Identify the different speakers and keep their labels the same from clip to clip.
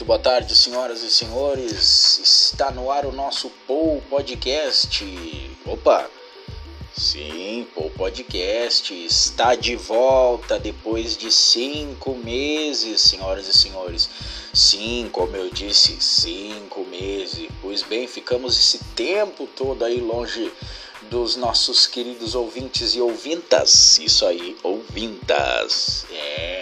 Speaker 1: Muito boa tarde, senhoras e senhores. Está no ar o nosso Pou Podcast. Opa! Sim, Pou Podcast está de volta depois de cinco meses, senhoras e senhores. Sim, como eu disse, cinco meses. Pois bem, ficamos esse tempo todo aí longe dos nossos queridos ouvintes e ouvintas. Isso aí, ouvintas. É.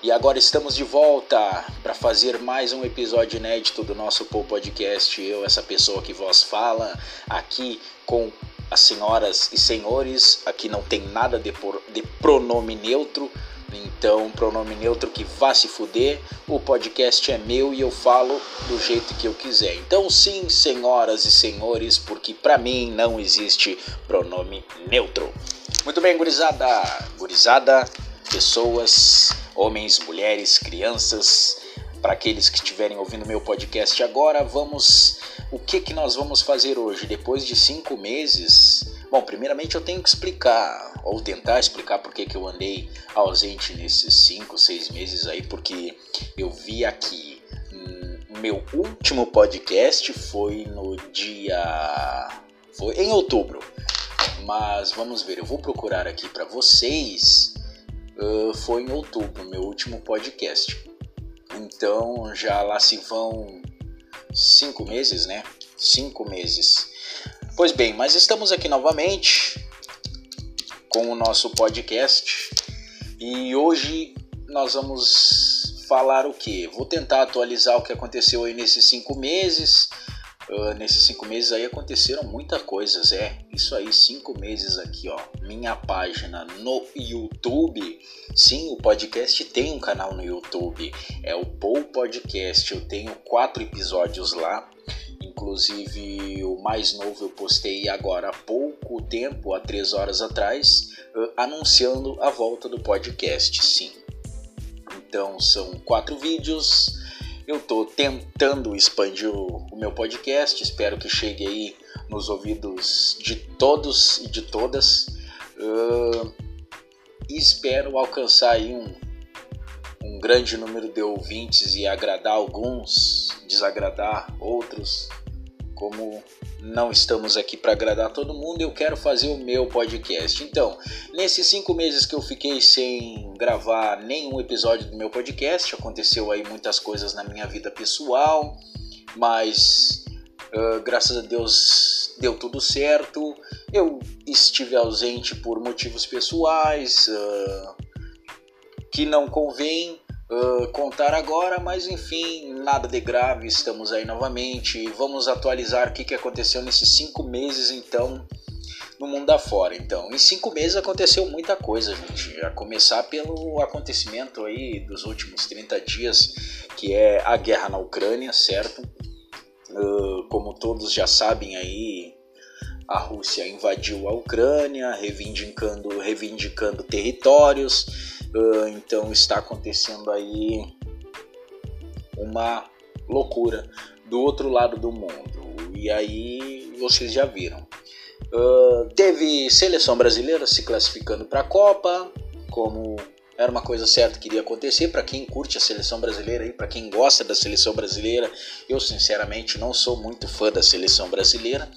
Speaker 1: E agora estamos de volta para fazer mais um episódio inédito do nosso Pou Podcast. Eu, essa pessoa que vos fala, aqui com as senhoras e senhores. Aqui não tem nada de, por, de pronome neutro, então pronome neutro que vá se fuder. O podcast é meu e eu falo do jeito que eu quiser. Então sim, senhoras e senhores, porque para mim não existe pronome neutro. Muito bem, gurizada, gurizada, pessoas homens, mulheres, crianças, para aqueles que estiverem ouvindo meu podcast agora, vamos. O que que nós vamos fazer hoje? Depois de cinco meses. Bom, primeiramente eu tenho que explicar, ou tentar explicar por que, eu andei ausente nesses cinco, seis meses aí, porque eu vi aqui. Hum, meu último podcast foi no dia. Foi em outubro. Mas vamos ver, eu vou procurar aqui para vocês uh, foi em outubro, meu último podcast. Então já lá se vão cinco meses, né? Cinco meses. Pois bem, mas estamos aqui novamente com o nosso podcast e hoje nós vamos falar o que? Vou tentar atualizar o que aconteceu aí nesses cinco meses Uh, nesses cinco meses aí aconteceram muitas coisas, é. Isso aí, cinco meses aqui, ó. Minha página no YouTube. Sim, o podcast tem um canal no YouTube. É o Paul Podcast. Eu tenho quatro episódios lá. Inclusive, o mais novo eu postei agora há pouco tempo, há três horas atrás, uh, anunciando a volta do podcast. Sim. Então, são quatro vídeos eu estou tentando expandir o, o, meu podcast, espero que chegue aí nos ouvidos de todos e de todas. Uh, espero alcançar aí um, um grande número de ouvintes e agradar alguns, desagradar outros, como não estamos aqui para agradar todo mundo, eu quero fazer o meu podcast. Então, nesses cinco meses que eu fiquei sem gravar nenhum episódio do meu podcast, aconteceu aí muitas coisas na minha vida pessoal, mas uh, graças a Deus deu tudo certo. Eu estive ausente por motivos pessoais uh, que não convém uh, contar agora, mas enfim, nada de grave, estamos aí novamente. Vamos atualizar o que, que aconteceu nesses cinco meses, então, no mundo afora. Então, em cinco meses aconteceu muita coisa, gente. A começar pelo acontecimento aí dos últimos 30 dias, que é a guerra na Ucrânia, certo? Uh, como todos já sabem aí, a Rússia invadiu a Ucrânia, reivindicando, reivindicando territórios Uh, então está acontecendo aí uma loucura do outro lado do mundo. E aí vocês já viram. Uh, teve seleção brasileira se classificando para a Copa, como era uma coisa certa que iria acontecer para quem curte a seleção brasileira e para quem gosta da seleção brasileira. Eu sinceramente não sou muito fã da seleção brasileira.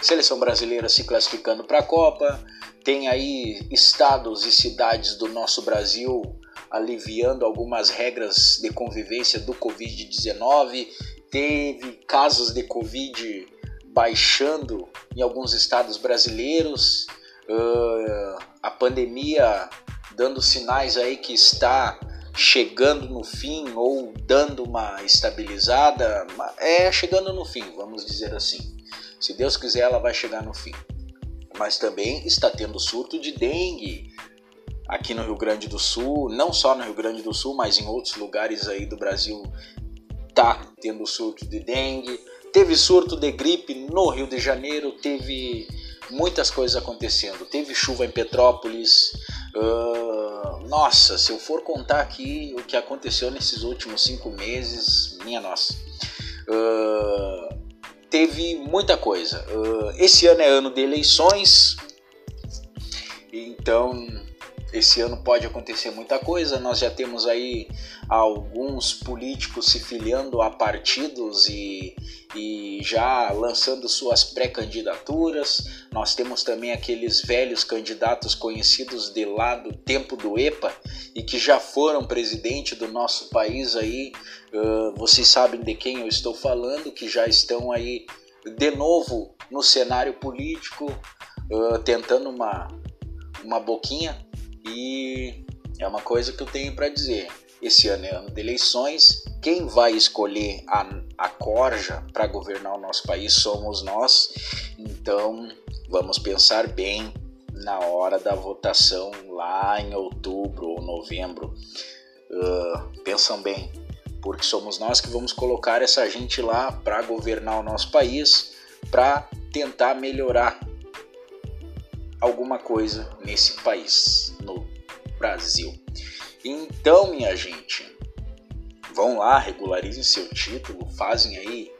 Speaker 1: Seleção brasileira se classificando para a Copa, tem aí estados e cidades do nosso Brasil aliviando algumas regras de convivência do Covid-19. Teve casos de Covid baixando em alguns estados brasileiros. Uh, a pandemia dando sinais aí que está chegando no fim ou dando uma estabilizada. É chegando no fim, vamos dizer assim. Se Deus quiser, ela vai chegar no fim mas também está tendo surto de dengue aqui no Rio Grande do Sul, não só no Rio Grande do Sul, mas em outros lugares aí do Brasil tá tendo surto de dengue. Teve surto de gripe no Rio de Janeiro, teve muitas coisas acontecendo. Teve chuva em Petrópolis. Uh, nossa, se eu for contar aqui o que aconteceu nesses últimos cinco meses, minha nossa. Uh, teve muita coisa. Uh, esse ano é ano de eleições, então esse ano pode acontecer muita coisa. Nós já temos aí alguns políticos se filiando a partidos e, e já lançando suas pré-candidaturas. Nós temos também aqueles velhos candidatos conhecidos de lá do tempo do EPA e que já foram presidente do nosso país aí. Uh, vocês sabem de quem eu estou falando, que já estão aí de novo no cenário político, uh, tentando uma, uma boquinha e é uma coisa que eu tenho para dizer. Esse ano é ano de eleições. Quem vai escolher a, a corja para governar o nosso país somos nós. Então vamos pensar bem na hora da votação lá em outubro ou novembro. Uh, pensam bem, porque somos nós que vamos colocar essa gente lá para governar o nosso país, para tentar melhorar alguma coisa nesse país, no Brasil. Então, minha gente, vão lá, regularizem seu título, fazem aí,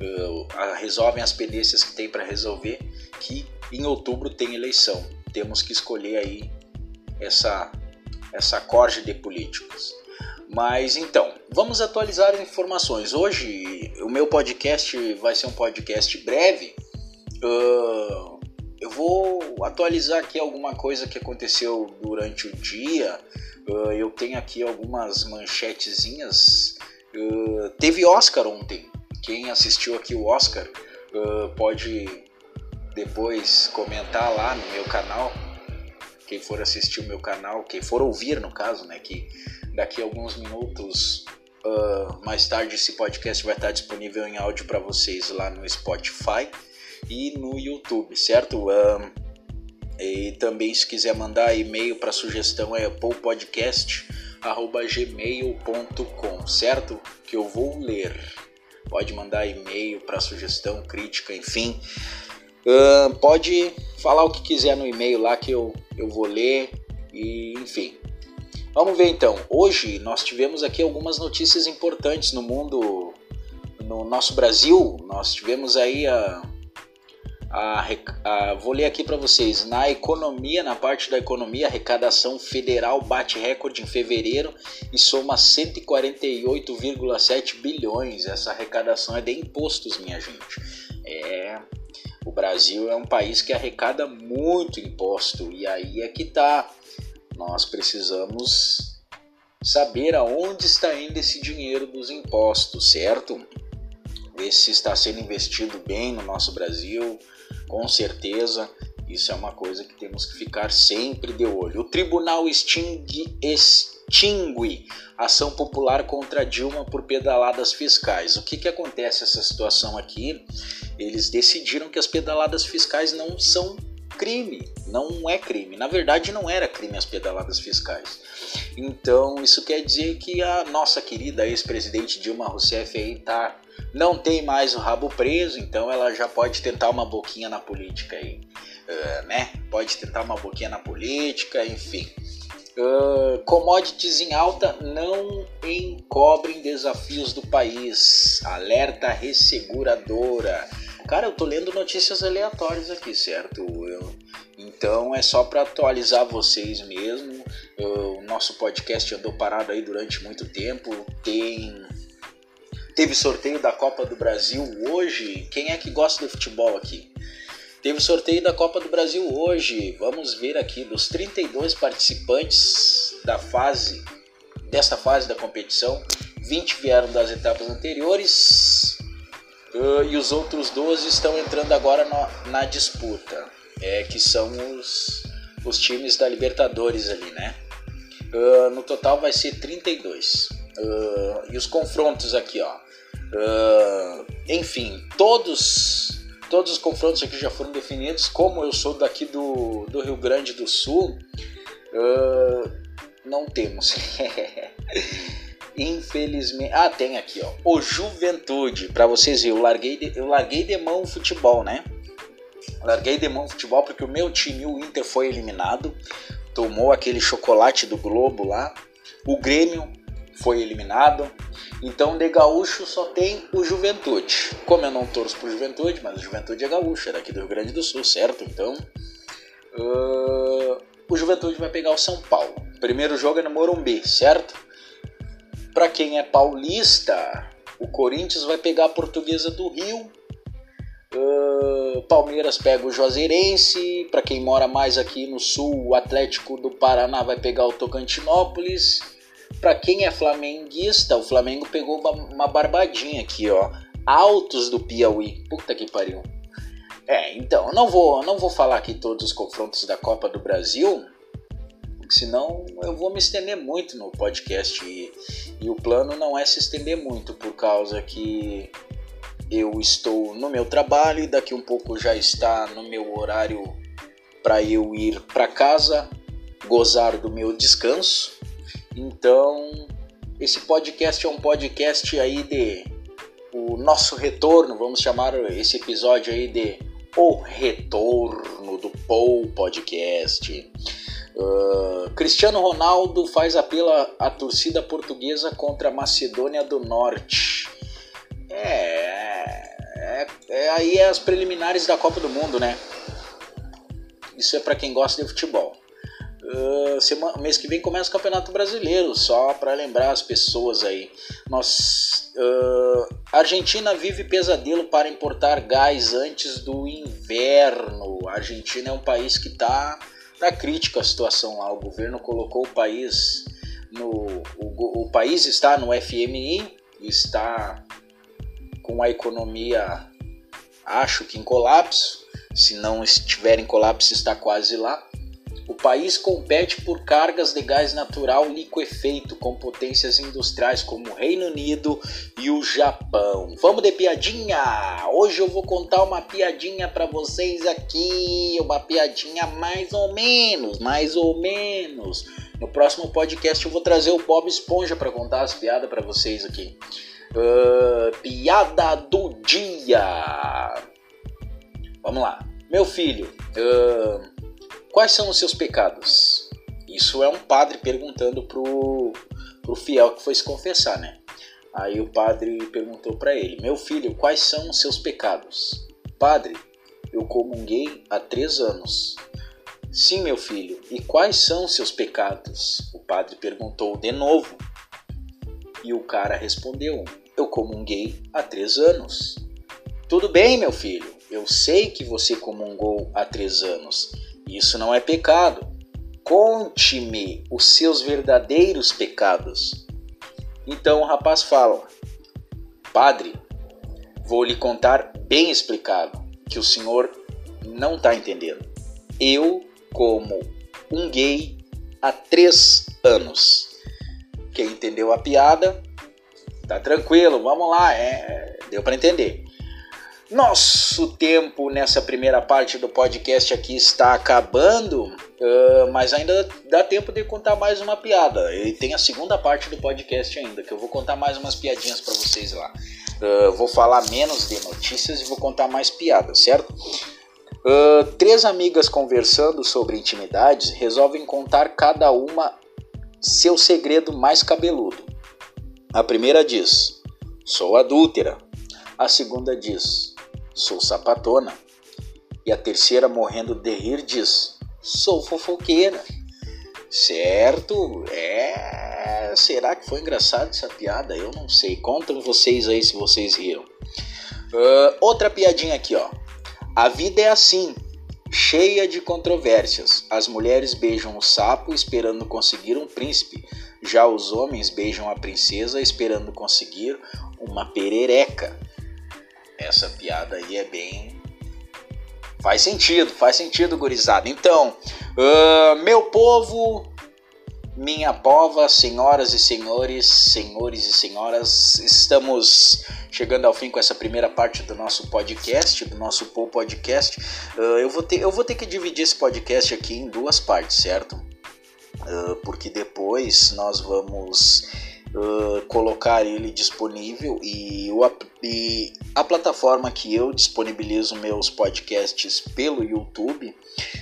Speaker 1: uh, resolvem as pendências que tem para resolver, que em outubro tem eleição. Temos que escolher aí essa essa corte de políticos. Mas então, vamos atualizar as informações. Hoje o meu podcast vai ser um podcast breve. Uh, eu vou atualizar aqui alguma coisa que aconteceu durante o dia. Uh, eu tenho aqui algumas manchetezinhas. Uh, teve Oscar ontem. Quem assistiu aqui o Oscar uh, pode depois comentar lá no meu canal. Quem for assistir o meu canal, quem for ouvir no caso, né? Que daqui a alguns minutos mais tarde esse podcast vai estar disponível em áudio para vocês lá no Spotify e no YouTube, certo? Um, e também se quiser mandar e-mail para sugestão é poupodcast@gmail.com, certo? Que eu vou ler. Pode mandar e-mail para sugestão, crítica, enfim. Uh, pode falar o que quiser no e-mail lá que eu, eu vou ler e enfim. Vamos ver então. Hoje nós tivemos aqui algumas notícias importantes no mundo, no nosso Brasil. Nós tivemos aí a a, a, vou ler aqui para vocês. Na economia, na parte da economia, a arrecadação federal bate recorde em fevereiro e soma 148,7 bilhões. Essa arrecadação é de impostos, minha gente. É, o Brasil é um país que arrecada muito imposto e aí é que tá. Nós precisamos saber aonde está indo esse dinheiro dos impostos, certo? Ver se está sendo investido bem no nosso Brasil, com certeza, isso é uma coisa que temos que ficar sempre de olho. O tribunal extingue, extingue ação popular contra Dilma por pedaladas fiscais. O que, que acontece essa situação aqui? Eles decidiram que as pedaladas fiscais não são crime, não é crime. Na verdade, não era crime as pedaladas fiscais. Então, isso quer dizer que a nossa querida ex-presidente Dilma Rousseff aí tá não tem mais o rabo preso, então ela já pode tentar uma boquinha na política aí, uh, né? Pode tentar uma boquinha na política, enfim. Uh, commodities em alta não encobrem desafios do país. Alerta resseguradora. Cara, eu tô lendo notícias aleatórias aqui, certo? Eu, então é só para atualizar vocês mesmo. o nosso podcast andou parado aí durante muito tempo. Tem Teve sorteio da Copa do Brasil hoje. Quem é que gosta de futebol aqui? Teve sorteio da Copa do Brasil hoje. Vamos ver aqui dos 32 participantes da fase desta fase da competição, 20 vieram das etapas anteriores uh, e os outros 12 estão entrando agora na disputa, é, que são os, os times da Libertadores ali, né? Uh, no total vai ser 32. Uh, e os confrontos aqui, ó. Uh, enfim, todos todos os confrontos aqui já foram definidos. Como eu sou daqui do, do Rio Grande do Sul, uh, não temos. Infelizmente. Ah, tem aqui, ó. O Juventude. Para vocês verem, eu larguei, de, eu larguei de mão o futebol, né? Larguei de mão o futebol porque o meu time, o Inter, foi eliminado. Tomou aquele chocolate do Globo lá. O Grêmio foi eliminado. Então de gaúcho só tem o Juventude. Como eu não torço pro Juventude, mas o Juventude é gaúcho, é daqui do Rio Grande do Sul, certo? Então. Uh, o Juventude vai pegar o São Paulo. Primeiro jogo é no Morumbi, certo? Para quem é paulista, o Corinthians vai pegar a Portuguesa do Rio. Uh, Palmeiras pega o Juazeirense. Para quem mora mais aqui no sul, o Atlético do Paraná vai pegar o Tocantinópolis. Para quem é flamenguista, o Flamengo pegou uma barbadinha aqui, ó. Altos do Piauí. Puta que pariu. É, então, não vou, não vou falar aqui todos os confrontos da Copa do Brasil, porque senão eu vou me estender muito no podcast e, e o plano não é se estender muito por causa que eu estou no meu trabalho e daqui um pouco já está no meu horário para eu ir para casa, gozar do meu descanso. Então, esse podcast é um podcast aí de o nosso retorno, vamos chamar esse episódio aí de o retorno do Paul Podcast. Uh, Cristiano Ronaldo faz apelo à torcida portuguesa contra a Macedônia do Norte. É, é, é aí é as preliminares da Copa do Mundo, né? Isso é para quem gosta de futebol. Uh, semana, mês que vem começa o Campeonato Brasileiro, só para lembrar as pessoas aí. Nós, uh, Argentina vive pesadelo para importar gás antes do inverno. A Argentina é um país que está na crítica a situação lá. O governo colocou o país no. O, o país está no FMI, está com a economia, acho que em colapso. Se não estiver em colapso, está quase lá. O país compete por cargas de gás natural liquefeito com potências industriais como o Reino Unido e o Japão. Vamos de piadinha! Hoje eu vou contar uma piadinha para vocês aqui, uma piadinha mais ou menos, mais ou menos. No próximo podcast eu vou trazer o Bob Esponja para contar as piadas para vocês aqui. Uh, piada do dia. Vamos lá. Meu filho, uh, Quais são os seus pecados? Isso é um padre perguntando pro, pro fiel que foi se confessar, né? Aí o padre perguntou para ele: Meu filho, quais são os seus pecados? Padre, eu comunguei há três anos. Sim, meu filho, e quais são os seus pecados? O padre perguntou de novo. E o cara respondeu: Eu comunguei há três anos. Tudo bem, meu filho, eu sei que você comungou há três anos isso não é pecado. Conte-me os seus verdadeiros pecados. Então o rapaz fala: Padre, vou lhe contar bem explicado que o senhor não está entendendo. Eu, como um gay há três anos. Quem entendeu a piada, tá tranquilo, vamos lá, é, deu para entender. Nosso tempo nessa primeira parte do podcast aqui está acabando, uh, mas ainda dá tempo de contar mais uma piada. E tem a segunda parte do podcast ainda, que eu vou contar mais umas piadinhas para vocês lá. Uh, vou falar menos de notícias e vou contar mais piadas, certo? Uh, três amigas conversando sobre intimidades resolvem contar cada uma seu segredo mais cabeludo. A primeira diz: Sou adúltera. A segunda diz: sou sapatona. E a terceira, morrendo de rir, diz: sou fofoqueira. Certo? É. Será que foi engraçado essa piada? Eu não sei. Contem vocês aí se vocês riram. Uh, outra piadinha aqui, ó. A vida é assim, cheia de controvérsias. As mulheres beijam o sapo esperando conseguir um príncipe. Já os homens beijam a princesa esperando conseguir uma perereca essa piada aí é bem. Faz sentido, faz sentido, gurizada. Então, uh, meu povo, minha pova, senhoras e senhores, senhores e senhoras, estamos chegando ao fim com essa primeira parte do nosso podcast, do nosso Paul Podcast. Uh, eu, vou ter, eu vou ter que dividir esse podcast aqui em duas partes, certo? Uh, porque depois nós vamos colocar ele disponível e, o, e a plataforma que eu disponibilizo meus podcasts pelo YouTube,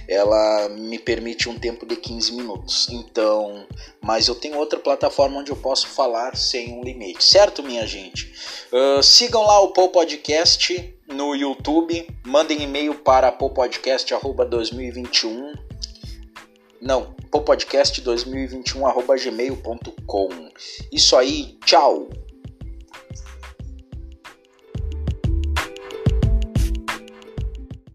Speaker 1: ela me permite um tempo de 15 minutos. Então, mas eu tenho outra plataforma onde eu posso falar sem um limite, certo, minha gente? Uh, sigam lá o Paul Podcast no YouTube, mandem e-mail para popodcast2021 Não, popodcast2021 gmail.com. Isso aí, tchau!